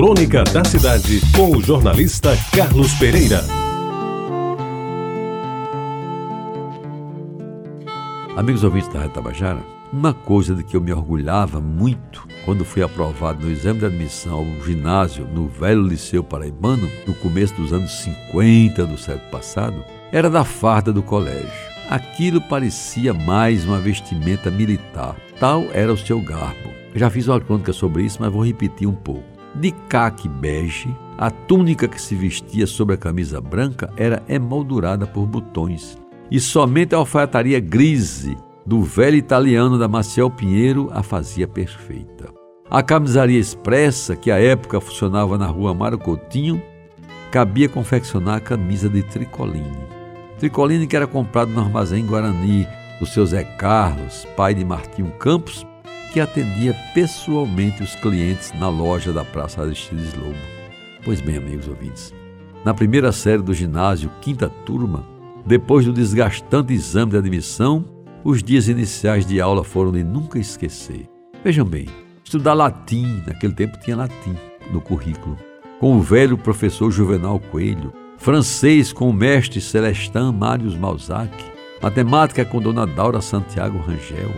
Crônica da Cidade, com o jornalista Carlos Pereira. Amigos ouvintes da Rede Tabajara, uma coisa de que eu me orgulhava muito quando fui aprovado no exame de admissão ao ginásio no velho Liceu Paraibano, no começo dos anos 50 do século passado, era da farda do colégio. Aquilo parecia mais uma vestimenta militar. Tal era o seu garbo. Já fiz uma crônica sobre isso, mas vou repetir um pouco. De caque bege, a túnica que se vestia sobre a camisa branca era emoldurada por botões. E somente a alfaiataria grise do velho italiano da Maciel Pinheiro a fazia perfeita. A camisaria expressa, que à época funcionava na rua Mário Coutinho, cabia confeccionar a camisa de tricoline. Tricoline que era comprado no armazém Guarani do seu Zé Carlos, pai de Martinho Campos, que atendia pessoalmente os clientes na loja da Praça Aristides Lobo. Pois bem, amigos ouvintes, na primeira série do ginásio, quinta turma, depois do desgastante exame de admissão, os dias iniciais de aula foram de nunca esquecer. Vejam bem, estudar latim, naquele tempo tinha latim no currículo, com o velho professor Juvenal Coelho, francês com o mestre Celestin Marius Malzac, matemática com Dona Daura Santiago Rangel,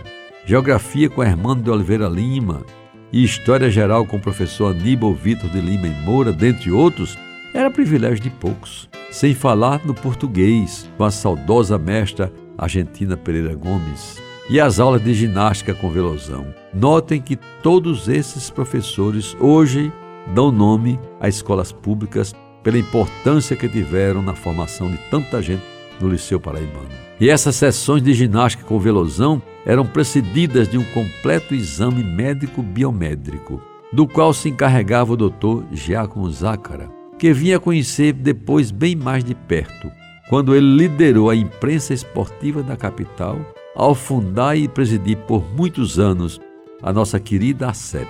geografia com Hermano de Oliveira Lima e história geral com o professor Aníbal Vitor de Lima e Moura, dentre outros, era privilégio de poucos. Sem falar no português, com a saudosa mestra Argentina Pereira Gomes, e as aulas de ginástica com Velozão. Notem que todos esses professores hoje dão nome a escolas públicas pela importância que tiveram na formação de tanta gente no Liceu Paraibano. E essas sessões de ginástica com Velozão eram precedidas de um completo exame médico biométrico, do qual se encarregava o doutor Giacomo Zácara, que vinha conhecer depois bem mais de perto, quando ele liderou a imprensa esportiva da capital ao fundar e presidir por muitos anos a nossa querida ACEP,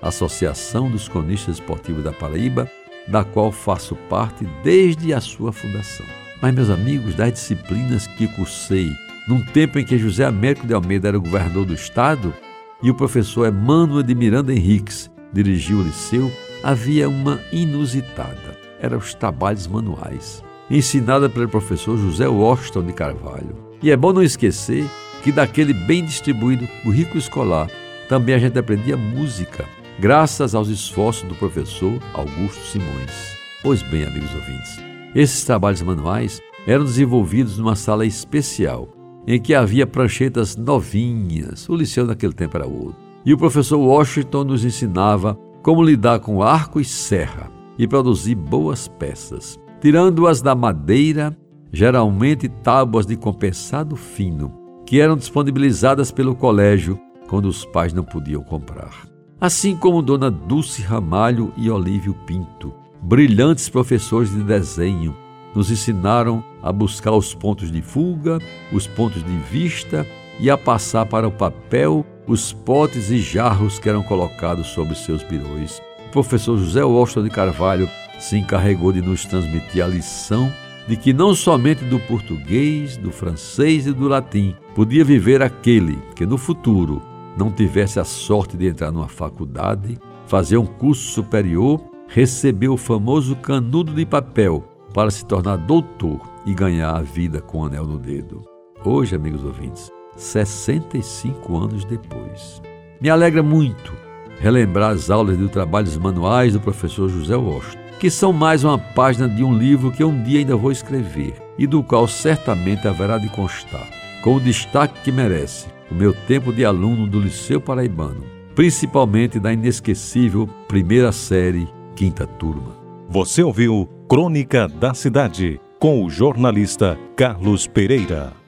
Associação dos Cronistas Esportivos da Paraíba, da qual faço parte desde a sua fundação. Mas, meus amigos, das disciplinas que cursei num tempo em que José Américo de Almeida era governador do estado e o professor Emmanuel de Miranda Henriques dirigiu o liceu, havia uma inusitada. Eram os trabalhos manuais, ensinada pelo professor José Washington de Carvalho. E é bom não esquecer que daquele bem distribuído currículo escolar também a gente aprendia música, graças aos esforços do professor Augusto Simões. Pois bem, amigos ouvintes, esses trabalhos manuais eram desenvolvidos numa sala especial, em que havia pranchetas novinhas. O liceu naquele tempo era outro. E o professor Washington nos ensinava como lidar com arco e serra e produzir boas peças, tirando-as da madeira, geralmente tábuas de compensado fino, que eram disponibilizadas pelo colégio quando os pais não podiam comprar. Assim como Dona Dulce Ramalho e Olívio Pinto, brilhantes professores de desenho, nos ensinaram a buscar os pontos de fuga, os pontos de vista e a passar para o papel os potes e jarros que eram colocados sobre seus birões. O professor José Washington de Carvalho se encarregou de nos transmitir a lição de que não somente do português, do francês e do latim podia viver aquele que no futuro não tivesse a sorte de entrar numa faculdade, fazer um curso superior, receber o famoso canudo de papel para se tornar doutor e ganhar a vida com o anel no dedo. Hoje, amigos ouvintes, 65 anos depois. Me alegra muito relembrar as aulas de trabalhos manuais do professor José Washington, que são mais uma página de um livro que um dia ainda vou escrever e do qual certamente haverá de constar, com o destaque que merece, o meu tempo de aluno do Liceu Paraibano, principalmente da inesquecível primeira série, quinta turma. Você ouviu Crônica da Cidade com o jornalista Carlos Pereira.